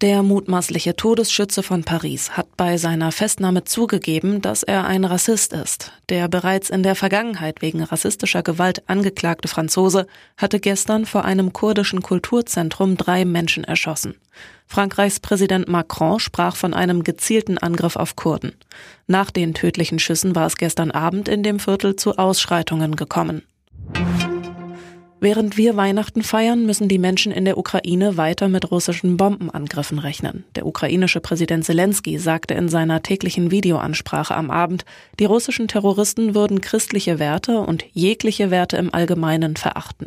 Der mutmaßliche Todesschütze von Paris hat bei seiner Festnahme zugegeben, dass er ein Rassist ist. Der bereits in der Vergangenheit wegen rassistischer Gewalt angeklagte Franzose hatte gestern vor einem kurdischen Kulturzentrum drei Menschen erschossen. Frankreichs Präsident Macron sprach von einem gezielten Angriff auf Kurden. Nach den tödlichen Schüssen war es gestern Abend in dem Viertel zu Ausschreitungen gekommen. Während wir Weihnachten feiern, müssen die Menschen in der Ukraine weiter mit russischen Bombenangriffen rechnen. Der ukrainische Präsident Zelensky sagte in seiner täglichen Videoansprache am Abend, die russischen Terroristen würden christliche Werte und jegliche Werte im Allgemeinen verachten.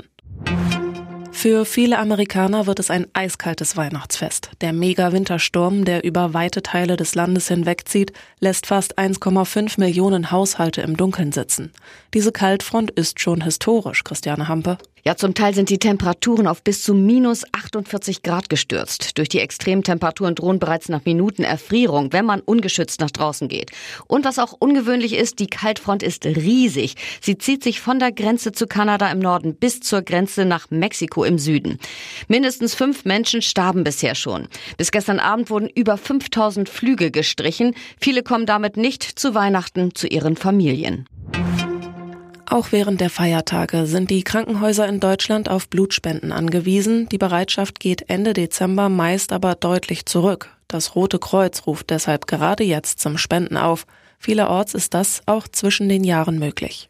Für viele Amerikaner wird es ein eiskaltes Weihnachtsfest. Der Mega-Wintersturm, der über weite Teile des Landes hinwegzieht, lässt fast 1,5 Millionen Haushalte im Dunkeln sitzen. Diese Kaltfront ist schon historisch, Christiane Hampe. Ja, zum Teil sind die Temperaturen auf bis zu minus 48 Grad gestürzt. Durch die Extremtemperaturen drohen bereits nach Minuten Erfrierung, wenn man ungeschützt nach draußen geht. Und was auch ungewöhnlich ist, die Kaltfront ist riesig. Sie zieht sich von der Grenze zu Kanada im Norden bis zur Grenze nach Mexiko im Süden. Mindestens fünf Menschen starben bisher schon. Bis gestern Abend wurden über 5000 Flüge gestrichen. Viele kommen damit nicht zu Weihnachten zu ihren Familien. Auch während der Feiertage sind die Krankenhäuser in Deutschland auf Blutspenden angewiesen. Die Bereitschaft geht Ende Dezember meist aber deutlich zurück. Das Rote Kreuz ruft deshalb gerade jetzt zum Spenden auf. Vielerorts ist das auch zwischen den Jahren möglich.